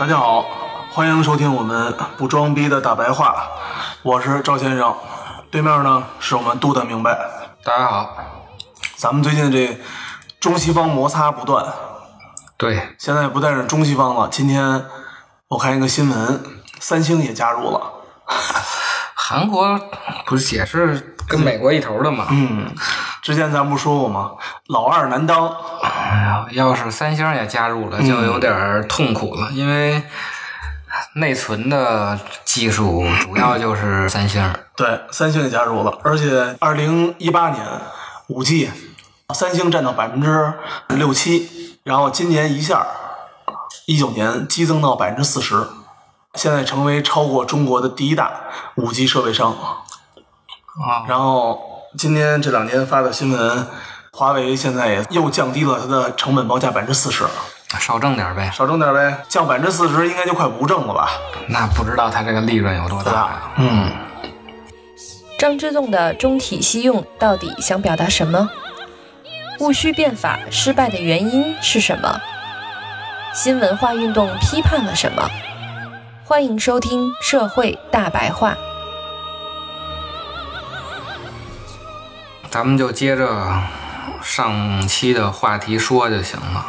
大家好，欢迎收听我们不装逼的大白话，我是赵先生，对面呢是我们杜的明白。大家好，咱们最近这中西方摩擦不断，对，现在不但是中西方了，今天我看一个新闻，三星也加入了。韩国不是也是跟美国一头的吗？嗯，之前咱不说过吗？老二难当。哎呀，要是三星也加入了，就有点痛苦了，因为内存的技术主要就是三星。对，三星也加入了，而且二零一八年五 G，三星占到百分之六七，然后今年一下一九年激增到百分之四十，现在成为超过中国的第一大五 G 设备商。啊，然后今天这两天发的新闻。华为现在也又降低了它的成本报价百分之四十，少挣点呗，少挣点呗，降百分之四十应该就快不挣了吧？那不知道它这个利润有多大呀？嗯。张之洞的中体西用到底想表达什么？戊戌变法失败的原因是什么？新文化运动批判了什么？欢迎收听《社会大白话》，咱们就接着。上期的话题说就行了。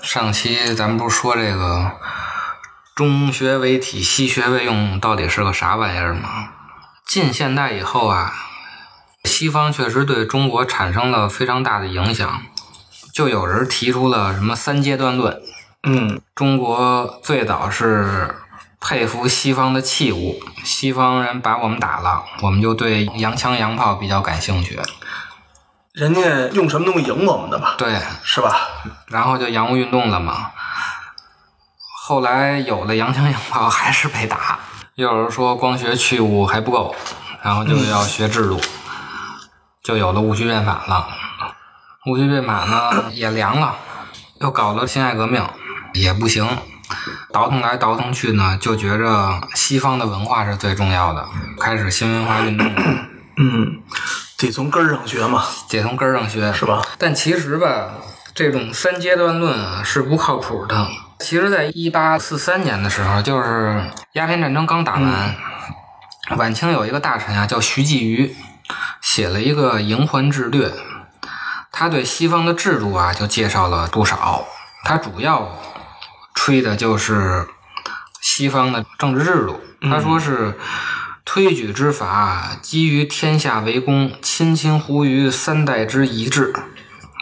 上期咱们不是说这个中学为体，西学为用，到底是个啥玩意儿吗？近现代以后啊，西方确实对中国产生了非常大的影响。就有人提出了什么三阶段论。嗯，中国最早是佩服西方的器物，西方人把我们打了，我们就对洋枪洋炮比较感兴趣。人家用什么东西赢我们的吧？对，是吧？然后就洋务运动了嘛。后来有了洋枪洋炮，还是被打。又有人说光学去物还不够，然后就要学制度，就有了戊戌变法了。戊戌变法呢也凉了，又搞了辛亥革命，也不行。倒腾来倒腾去呢，就觉着西方的文化是最重要的，开始新文化运动。嗯。得从根儿上学嘛，得从根儿上学，是吧？但其实吧，这种三阶段论啊是不靠谱的。其实，在一八四三年的时候，就是鸦片战争刚打完，晚清有一个大臣啊，叫徐继瑜，写了一个《营环志略》，他对西方的制度啊就介绍了不少。他主要吹的就是西方的政治制度，他说是。推举之法基于天下为公，亲亲乎于三代之一制，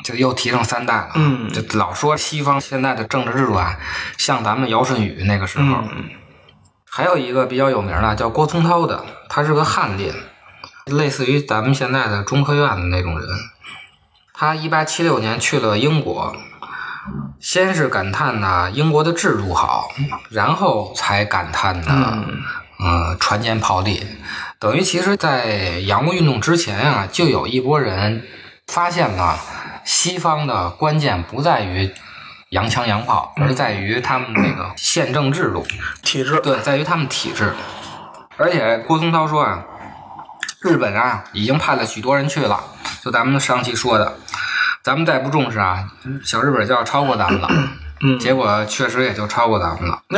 就又提上三代了。嗯，就老说西方现在的政治制度啊，像咱们尧舜禹那个时候。嗯还有一个比较有名的叫郭松涛的，他是个翰林，类似于咱们现在的中科院的那种人。他一八七六年去了英国，先是感叹呢英国的制度好，然后才感叹呢。嗯，船坚炮利，等于其实，在洋务运动之前啊，就有一波人发现了西方的关键不在于洋枪洋炮，而在于他们那个宪政制度体制。对，在于他们体制。而且郭松涛说啊，日本啊已经派了许多人去了，就咱们上期说的，咱们再不重视啊，小日本就要超过咱们了。嗯，结果确实也就超过咱们了，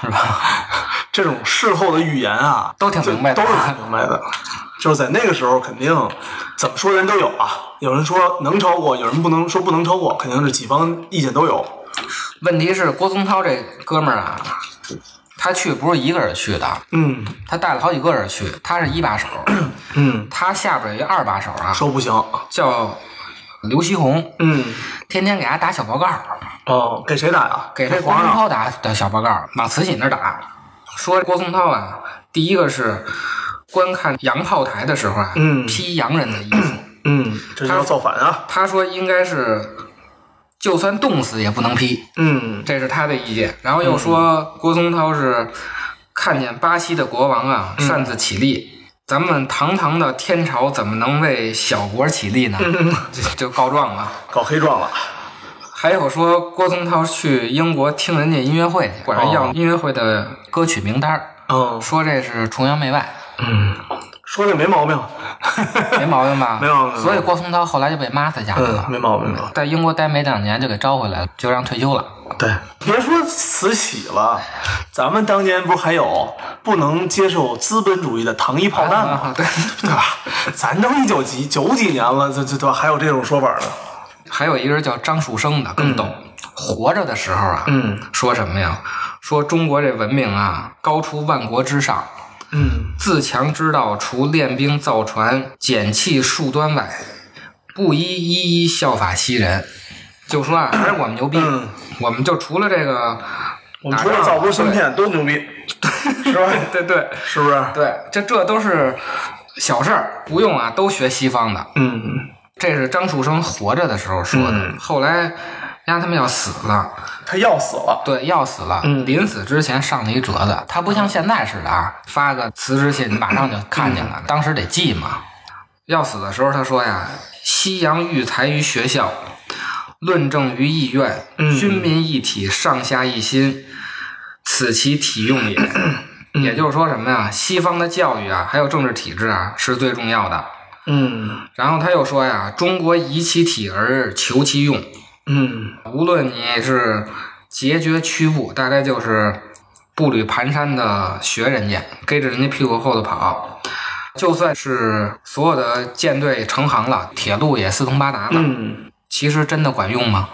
是吧？这种事后的预言啊，都挺明白的，都是挺明白的。就是在那个时候，肯定怎么说人都有啊。有人说能超过，有人不能说不能超过，肯定是几方意见都有。问题是郭松涛这哥们儿啊，他去不是一个人去的，嗯，他带了好几个人去，他是一把手，嗯，他下边有一二把手啊，说不行，叫刘锡鸿，嗯，天天给他打小报告，哦，给谁打呀？给这郭。松涛打的小报告，往慈禧那儿打，说郭松涛啊，第一个是观看洋炮台的时候啊，嗯披洋人的衣服，嗯，这就要造反啊。他说应该是就算冻死也不能披，嗯这是他的意见。然后又说郭松涛是看见巴西的国王啊嗯擅自起立。咱们堂堂的天朝怎么能为小国起立呢？就就告状了。告黑状了。还有说郭宗涛去英国听人家音乐会去，管人要哦音乐会的歌曲名单儿，嗯说这是崇洋媚外，嗯，说这没毛病。没毛病吧？没毛病所以郭松涛后来就被骂死家了，没毛病。在英国待没两年就给招回来了，就让退休了。对，别说慈禧了，咱们当年不是还有不能接受资本主义的糖衣炮弹吗？啊对，对吧？咱都一九几九几年了，这这这还有这种说法呢？还有一个人叫张树声的，更逗。活着的时候啊，嗯说什么呀？说中国这文明啊，高出万国之上，嗯自强之道，除练兵造船、减气数端外，不一一一效法西人。就说啊，还是我们牛逼，嗯我们就除了这个，我们除了造出芯片都牛逼，是吧？对对是不是？对，这这都是小事儿，不用啊，都学西方的。嗯这是张树声活着的时候说的，嗯后来人家他们要死了，他要死了。对，要死了，嗯临死之前上了一折子，他不像现在似的啊，发个辞职信马上就看见了，当时得记嘛。要死的时候，他说呀：“西洋育才于学校，论证于议院，嗯军民一体，上下一心，此其体用也。”也就是说什么呀？西方的教育啊，还有政治体制啊，是最重要的。嗯然后他又说呀：“中国宜其体而求其用，嗯无论你是截绝屈步，大概就是步履蹒跚的学人家，跟着人家屁股后头跑。就算是所有的舰队成行了，铁路也四通八达了，嗯，其实真的管用吗？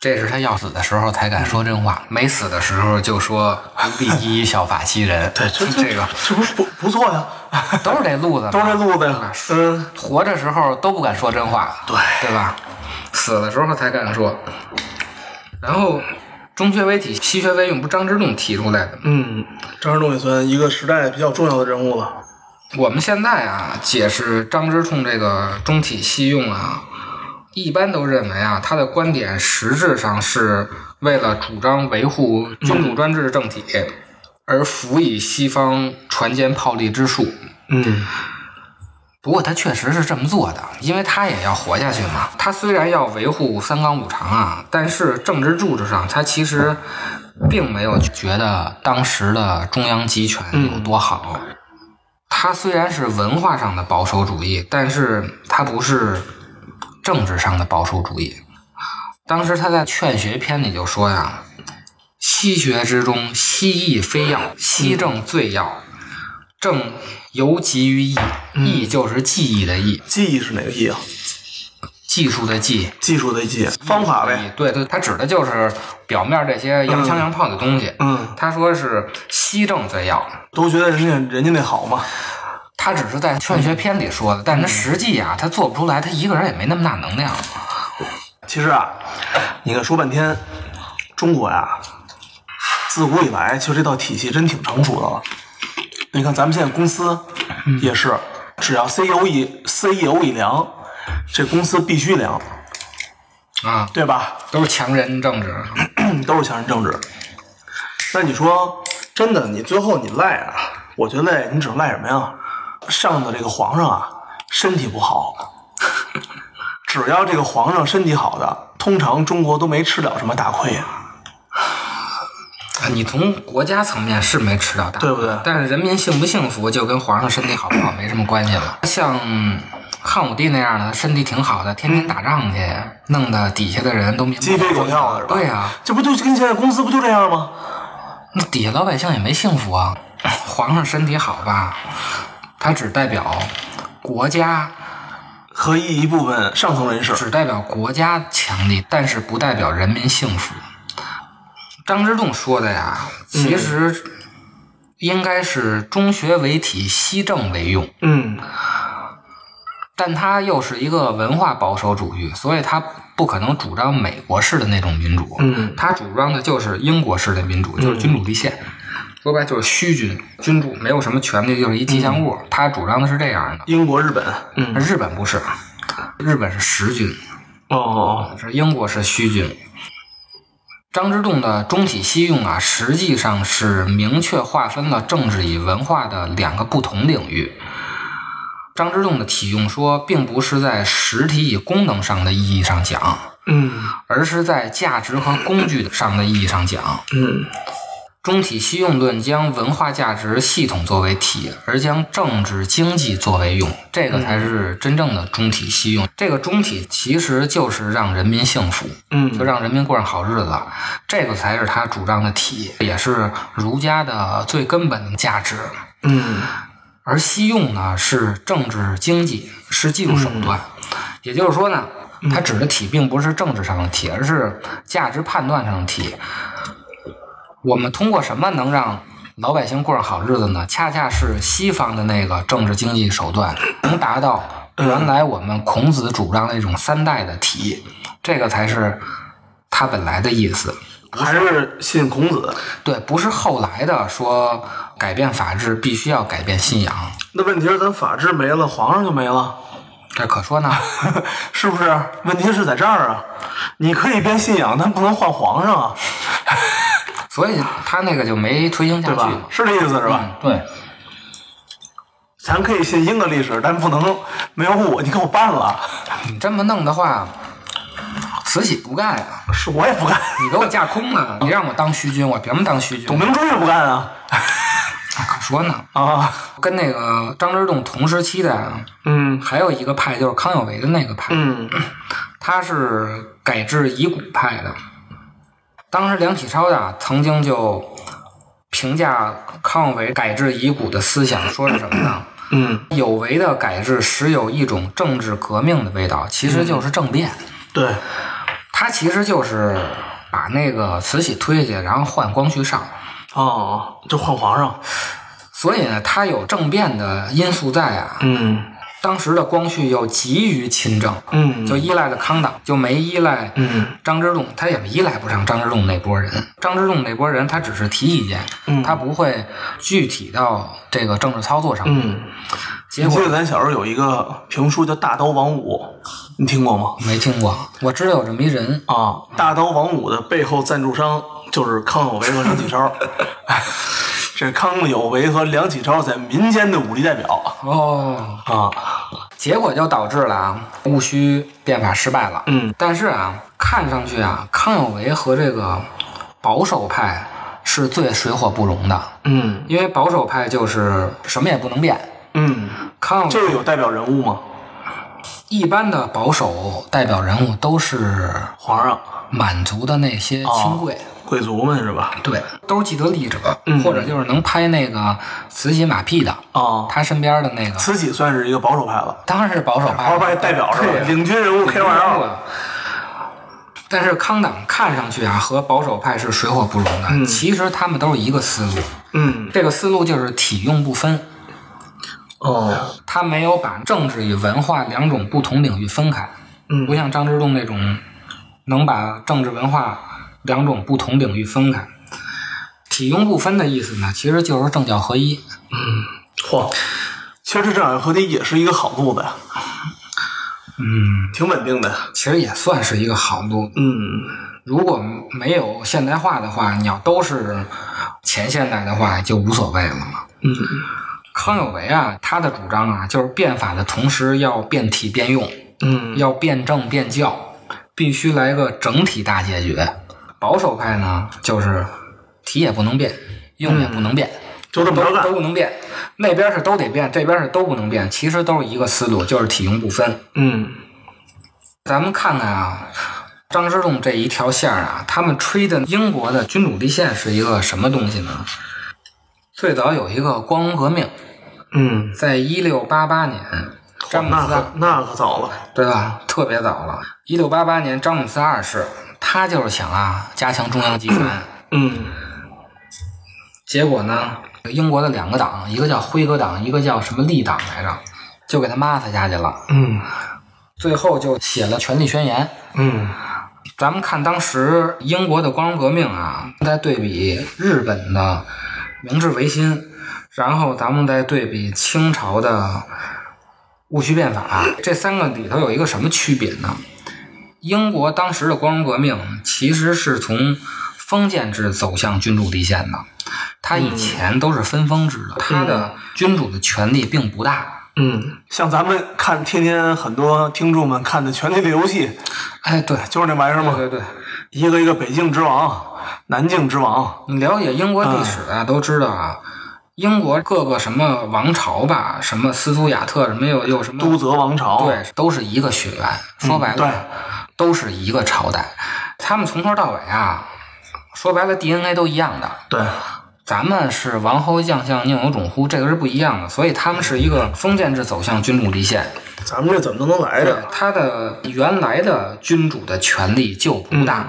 这是他要死的时候才敢说真话，没死的时候就说不必一一效法西人。对，这这个这不不不错呀，都是这路子，都是这路子呀。嗯，活着时候都不敢说真话，对对吧？死的时候才敢说。然后中学为体，西学为用，不张之洞提出来的吗？嗯，张之洞也算一个时代比较重要的人物了。我们现在啊，解释张之洞这个中体西用啊，一般都认为啊，他的观点实质上是为了主张维护君主专制政体，而辅以西方船坚炮利之术。嗯不过他确实是这么做的，因为他也要活下去嘛。他虽然要维护三纲五常啊，但是政治制度上，他其实并没有觉得当时的中央集权有多好。他虽然是文化上的保守主义，但是他不是政治上的保守主义。当时他在《劝学篇》里就说呀：“西学之中，西义非要，西正最要。政尤急于义，义就是记忆的义，技艺是哪个艺啊？技术的技，技术的技，方法呗。对对，他指的就是表面这些洋枪洋炮的东西。嗯，他说是西正最要，都觉得人家人家那好嘛。他只是在《劝学篇》里说的，但是他实际啊，他做不出来，他一个人也没那么大能量。其实啊，你看说半天，中国呀，自古以来其实这套体系真挺成熟的了。你看咱们现在公司也是，只要 CEO 一 CEO 一凉，这公司必须凉，啊，对吧？都是强人政治。都是强人政治。那你说真的，你最后你赖啊？我觉得赖你只能赖什么呀？上的这个皇上啊，身体不好。只要这个皇上身体好的，通常中国都没吃了什么大亏。啊你从国家层面是没吃到大，对不对但是人民幸不幸福，就跟皇上身体好不好 没什么关系了。像汉武帝那样的，身体挺好的，天天打仗去，弄得底下的人都鸡飞狗跳的是吧？对呀、这不就跟现在公司不就这样吗？那底下老百姓也没幸福啊。皇上身体好吧，他只代表国家，和一一部分上层人士，只代表国家强力，但是不代表人民幸福。张之洞说的呀，其实应该是中学为体，西政为用。嗯但他又是一个文化保守主义，所以他不可能主张美国式的那种民主。嗯他主张的就是英国式的民主，就是君主立宪。说白就是虚君，君主没有什么权利，就是一吉祥物。他主张的是这样的。英国、日本，嗯，日本不是，日本是实君，哦哦哦是英国是虚君。张之洞的中体西用啊，实际上是明确划分了政治与文化的两个不同领域。张之洞的体用说，并不是在实体与功能上的意义上讲，嗯而是在价值和工具上的意义上讲。嗯中体西用论将文化价值系统作为体，而将政治经济作为用，这个才是真正的中体西用。这个中体其实就是让人民幸福，嗯，就让人民过上好日子，这个才是他主张的体，也是儒家的最根本的价值。嗯而西用呢是政治经济，是技术手段，也就是说呢，它指的体并不是政治上的体，而是价值判断上的体。我们通过什么能让老百姓过上好日子呢？恰恰是西方的那个政治经济手段，能达到原来我们孔子主张的那种三代的体，这个才是他本来的意思。还是信孔子。对，不是后来的说改变法治必须要改变信仰，那问题是，咱法治没了，皇上就没了，这可说呢。是不是？问题是在这儿啊！你可以变信仰，但不能换皇上啊，所以他那个就没推行下去吧。？是这意思是吧？嗯，对，咱可以信英格历史，但不能没有我，你给我办了，你这么弄的话，慈禧不干呀、是我也不干，你给我架空了，你让我当虚君，我凭什么当虚君？董明珠也不干啊 可说呢。啊，跟那个张之洞同时期的啊，嗯还有一个派就是康有为的那个派，嗯 他是改制遗骨派的。当时梁启超呀曾经就评价康有为改制遗骨的思想，说是什么呢？嗯，有为的改制时有一种政治革命的味道，其实就是政变。对，他其实就是把那个慈禧推下去，然后换光绪上。哦，就换皇上，所以呢，他有政变的因素在啊。嗯当时的光绪又急于亲政，嗯，就依赖的康党，就没依赖嗯张之洞，他也依赖不上张之洞那波人。张之洞那波人，他只是提意见，嗯他不会具体到这个政治操作上。嗯，结果记得咱小时候有一个评书叫《大刀王五》，你听过吗？没听过，我知道有这么一人，啊，大刀王五的背后赞助商就是康有为和张启超。这康有为和梁启超在民间的武力代表哦，啊，结果就导致了啊，戊戌变法失败了。嗯但是啊，看上去啊，康有为和这个保守派是最水火不容的，嗯因为保守派就是什么也不能变。嗯，康有这个有代表人物吗？一般的保守代表人物都是皇上、满族的那些亲贵，贵族们是吧？对，都是既得利益者，嗯或者就是能拍那个慈禧马屁的。啊，他身边的那个慈禧算是一个保守派了，当然是保守派，保守派代表是吧？领军人物 K 二二。但是康党看上去啊和保守派是水火不容的，嗯其实他们都是一个思路。嗯这个思路就是体用不分，哦，他没有把政治与文化两种不同领域分开，嗯不像张之洞那种能把政治文化两种不同领域分开。体用不分的意思呢，其实就是政教合一。嗯嚯，其实这政教合体也是一个好路子呀，嗯，挺稳定的。其实也算是一个好路。嗯如果没有现代化的话，你要都是前现代的话，就无所谓了嘛。嗯康有为啊，他的主张啊，就是变法的同时要变体变用，嗯要变政变教，必须来个整体大解决。保守派呢，就是体也不能变，用也不能变，都就这么着干都不能变。那边是都得变，这边是都不能变，其实都是一个思路，就是体用不分。嗯咱们看看啊，张之洞这一条线儿啊，他们吹的英国的君主立宪是一个什么东西呢？最早有一个光荣革命，嗯，在一六八八年，詹姆那斯啊可那可早了。对吧？特别早了，一六八八年，詹姆斯二世他就是想啊加强中央集权，嗯结果呢，英国的两个党，一个叫辉格党，一个叫什么立党来着，就给他抹死下去了。嗯最后就写了《权力宣言》。嗯咱们看当时英国的光荣革命啊，再对比日本的明治维新，然后咱们再对比清朝的戊戌变法，这三个里头有一个什么区别呢？英国当时的光荣革命其实是从封建制走向君主立宪的，它以前都是分封制的，它的君主的权力并不大。嗯，像咱们看天天很多听众们看的《权力的游戏》，哎，对，就是那玩意儿嘛，对对对。一个一个北境之王、南境之王，你了解英国历史啊，都知道啊，英国各个什么王朝吧，什么斯图亚特，什么又又什么都泽王朝，对，都是一个血缘。说白了，对都是一个朝代。他们从头到尾啊，说白了 DNA 都一样的。对，咱们是王侯将相宁有种乎，这个是不一样的。所以他们是一个封建制走向君主立宪。咱们这怎么都能来对着？，他的原来的君主的权力就不大。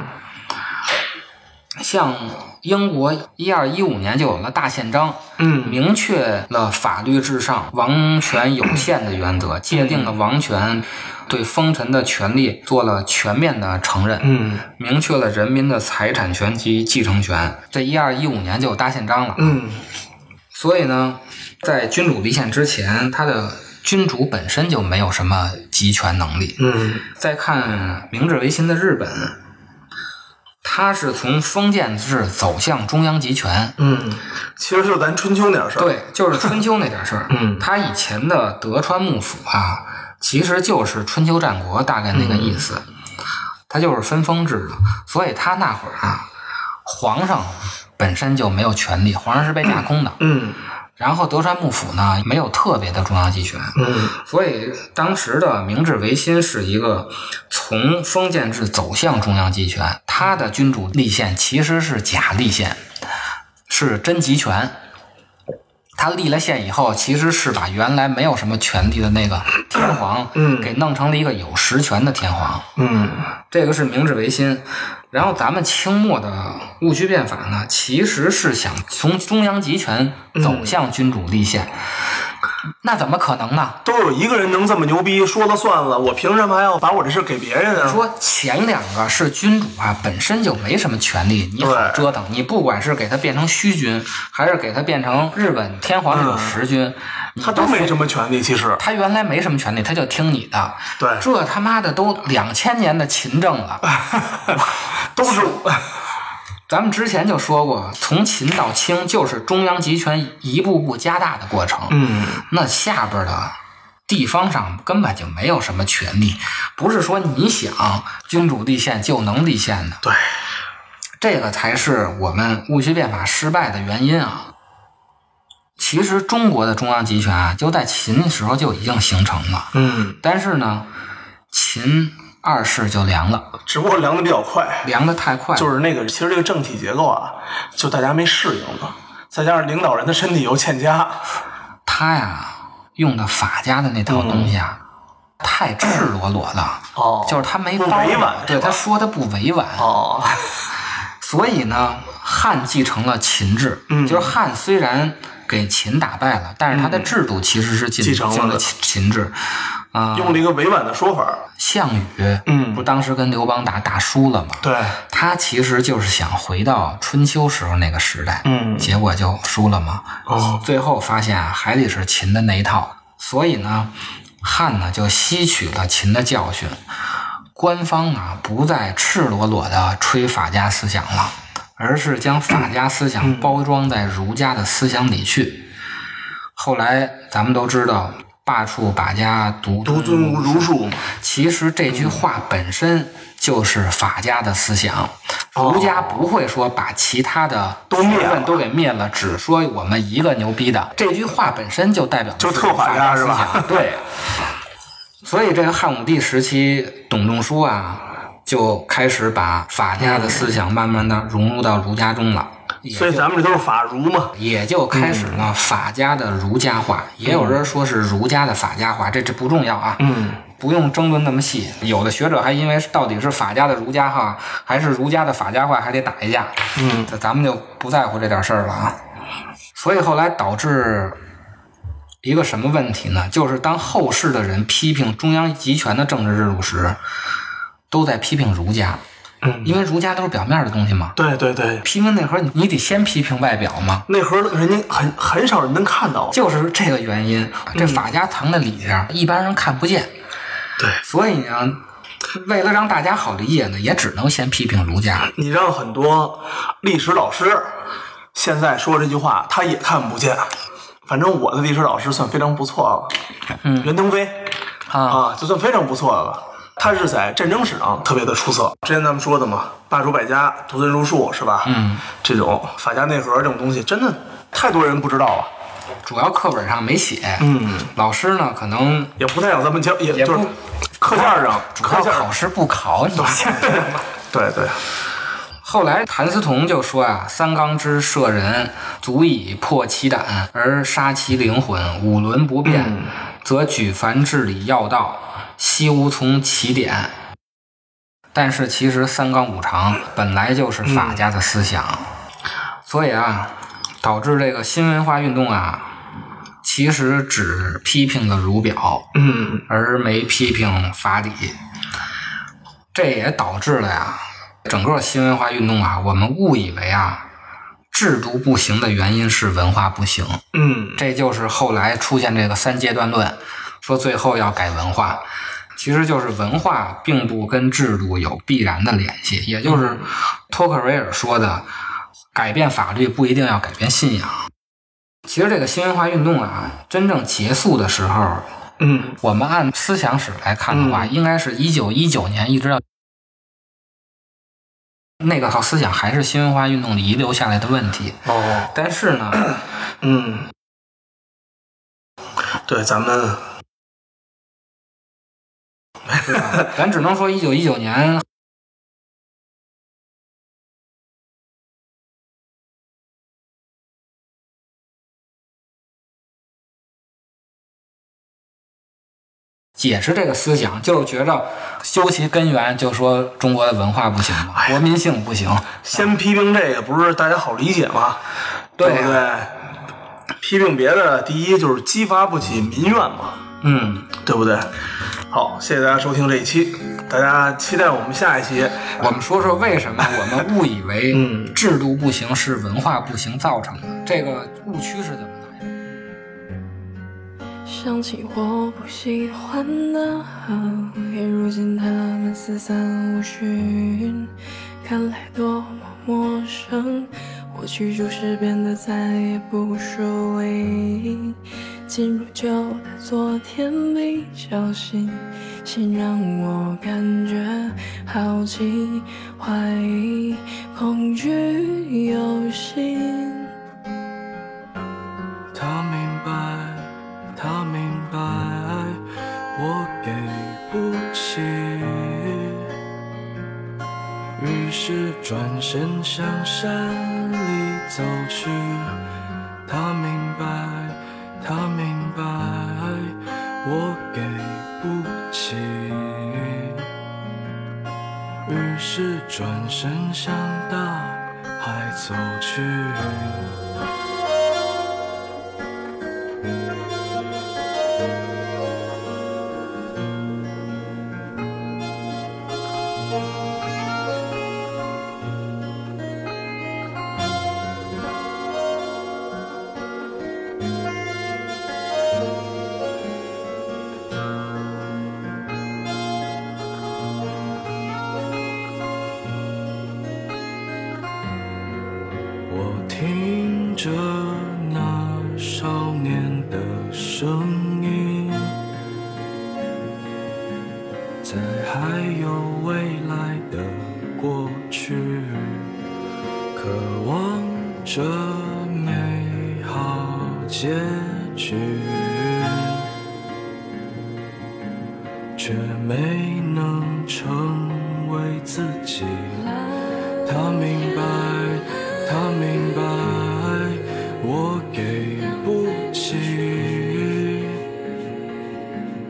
像英国一二一五年就有了大宪章，嗯明确了法律至上、王权有限的原则，界定了王权对封臣的权利做了全面的承认，嗯明确了人民的财产权及继承权。这一二一五年就有大宪章了。嗯所以呢，在君主立宪之前，他的君主本身就没有什么集权能力。嗯再看明治维新的日本，它是从封建制走向中央集权。嗯，其实就是咱春秋那点事儿。，对，就是春秋那点事儿。嗯他以前的德川幕府啊，其实就是春秋战国大概那个意思，他就是分封制的。所以他那会儿啊，皇上本身就没有权利，皇上是被架空的。嗯然后德川幕府呢，没有特别的中央集权。嗯所以当时的明治维新是一个从封建制走向中央集权，他的君主立宪其实是假立宪，是真集权。他立了宪以后，其实是把原来没有什么权力的那个天皇，嗯给弄成了一个有实权的天皇。嗯这个是明治维新，然后咱们清末的戊戌变法呢，其实是想从中央集权走向君主立宪，那怎么可能呢？都有一个人能这么牛逼，说了算了，我凭什么还要把我这事给别人啊？说前两个是君主啊，本身就没什么权利，你好折腾。你不管是给他变成虚君，还是给他变成日本天皇这种实君，你他都没什么权利，其实。他原来没什么权利，他就听你的。对这他妈的都两千年的秦政了。都是 咱们之前就说过，从秦到清就是中央集权一步步加大的过程。嗯那下边的地方上根本就没有什么权利，不是说你想君主立宪就能立宪的。对，这个才是我们戊戌变法失败的原因啊。其实中国的中央集权啊，就在秦的时候就已经形成了，嗯，但是呢，秦二世就凉了，只不过凉的比较快，凉的太快了。就是那个，其实这个政体结构啊，就大家没适应了，再加上领导人的身体又欠佳，他呀用的法家的那套东西啊，太赤裸裸了，哦就是他没委婉对他说的不委婉，哦，所以呢，汉继承了秦制，嗯。就是汉虽然给秦打败了，但是他的制度其实是进继承了。秦秦制。啊。用了一个委婉的说法，项羽，嗯。不当时跟刘邦打打输了吗？对，他其实就是想回到春秋时候那个时代，嗯。结果就输了嘛。哦，最后发现啊，还得是秦的那一套，所以呢，汉呢就吸取了秦的教训，官方啊不再赤裸裸的吹法家思想了，而是将法家思想包装在儒家的思想里去。后来咱们都知道。罢黜百家，独独尊儒儒术，其实这句话本身就是法家的思想，儒家不会说把其他的哦都灭都给灭了，只说我们一个牛逼的。这句话本身就代表就特法法家是吧思想对，所以这个汉武帝时期，董仲舒啊，就开始把法家的思想慢慢的融入到儒家中了。所以咱们这都是法儒嘛，也就开始了法家的儒家化，也有人说是儒家的法家化，这这不重要啊。嗯，不用争论那么细。有的学者还因为到底是法家的儒家化还是儒家的法家化，还得打一架。嗯，这咱们就不在乎这点事儿了啊。所以后来导致一个什么问题呢？就是当后世的人批评中央集权的政治制度时，都在批评儒家，嗯，因为儒家都是表面的东西嘛。对对对，批评内核，你你得先批评外表嘛。内核人家很很少人能看到。就是这个原因，这法家藏在里边，一般人看不见。对，所以呢，为了让大家好理解呢，也只能先批评儒家。你让很多历史老师现在说这句话，他也看不见。反正我的历史老师算非常不错了，嗯袁腾飞啊，啊，就算非常不错的了。他是在战争史上特别的出色。之前咱们说的嘛，罢黜百家，独尊儒术，是吧？嗯，这种法家内核这种东西，真的太多人不知道了。主要课本上没写。嗯，老师呢，可能也不太想咱们教，也就是课件上，主要考试不考你。对对，后来谭嗣同就说啊：“三纲之射人，足以破其胆而杀其灵魂。五伦不变，嗯则举凡治理要道，悉无从起点。”但是其实三纲五常本来就是法家的思想，所以啊，导致这个新文化运动啊，其实只批评了儒表，嗯。而没批评法理，这也导致了呀，整个新文化运动啊，我们误以为啊，制度不行的原因是文化不行，嗯，这就是后来出现这个三阶段论，说最后要改文化，其实就是文化并不跟制度有必然的联系，也就是托克维尔说的，改变法律不一定要改变信仰。其实这个新文化运动啊，真正结束的时候，嗯我们按思想史来看的话，嗯应该是一九一九年一直到那个套思想还是新文化运动遗留下来的问题。哦，但是呢，嗯，对，咱们咱只能说一九一九年解释这个思想，就是觉着究其根源，就说中国的文化不行嘛，国民性不行。先批评这个，不是大家好理解吗？对不对？批评别的，第一就是激发不起民怨嘛，嗯，对不对？好，谢谢大家收听这一期，大家期待我们下一期。我们说说为什么我们误以为嗯制度不行是文化不行造成的，这个误区是怎么来的？想起我不喜欢的，也如今他们四散无寻，看来多么陌生。过去就是变得再也不疏离，进入旧的昨天比较新，新让我感觉好奇、怀疑、恐惧、忧心。他明白，他明白，我给不起。于是转身向山里走去。他明，他明白，我给不起。于是转身向大海走去。却没能成为自己。他明白，他明白，我给不起。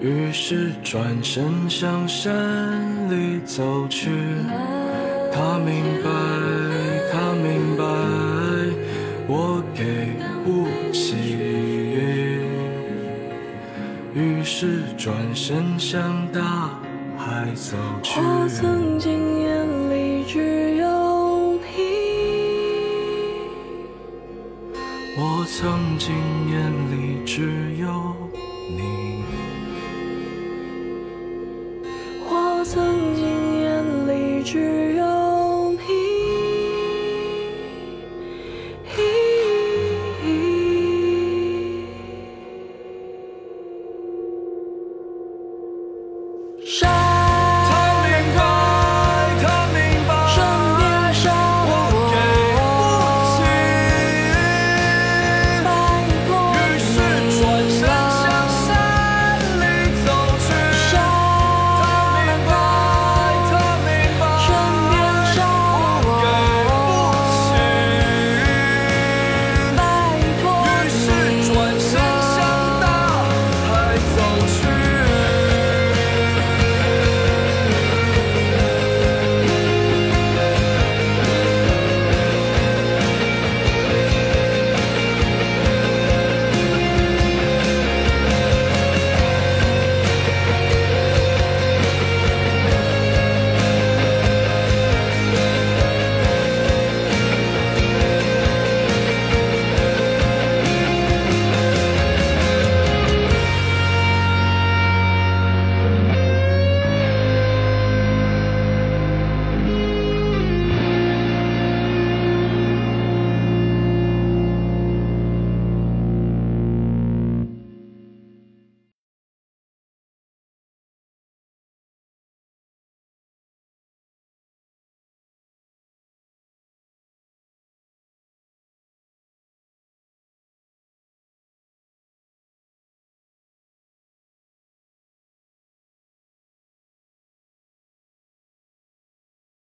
于是转身向山里走去。他明白，他明白，我给是转身向大海走去。我曾经眼里只有你，我曾经眼里只有你，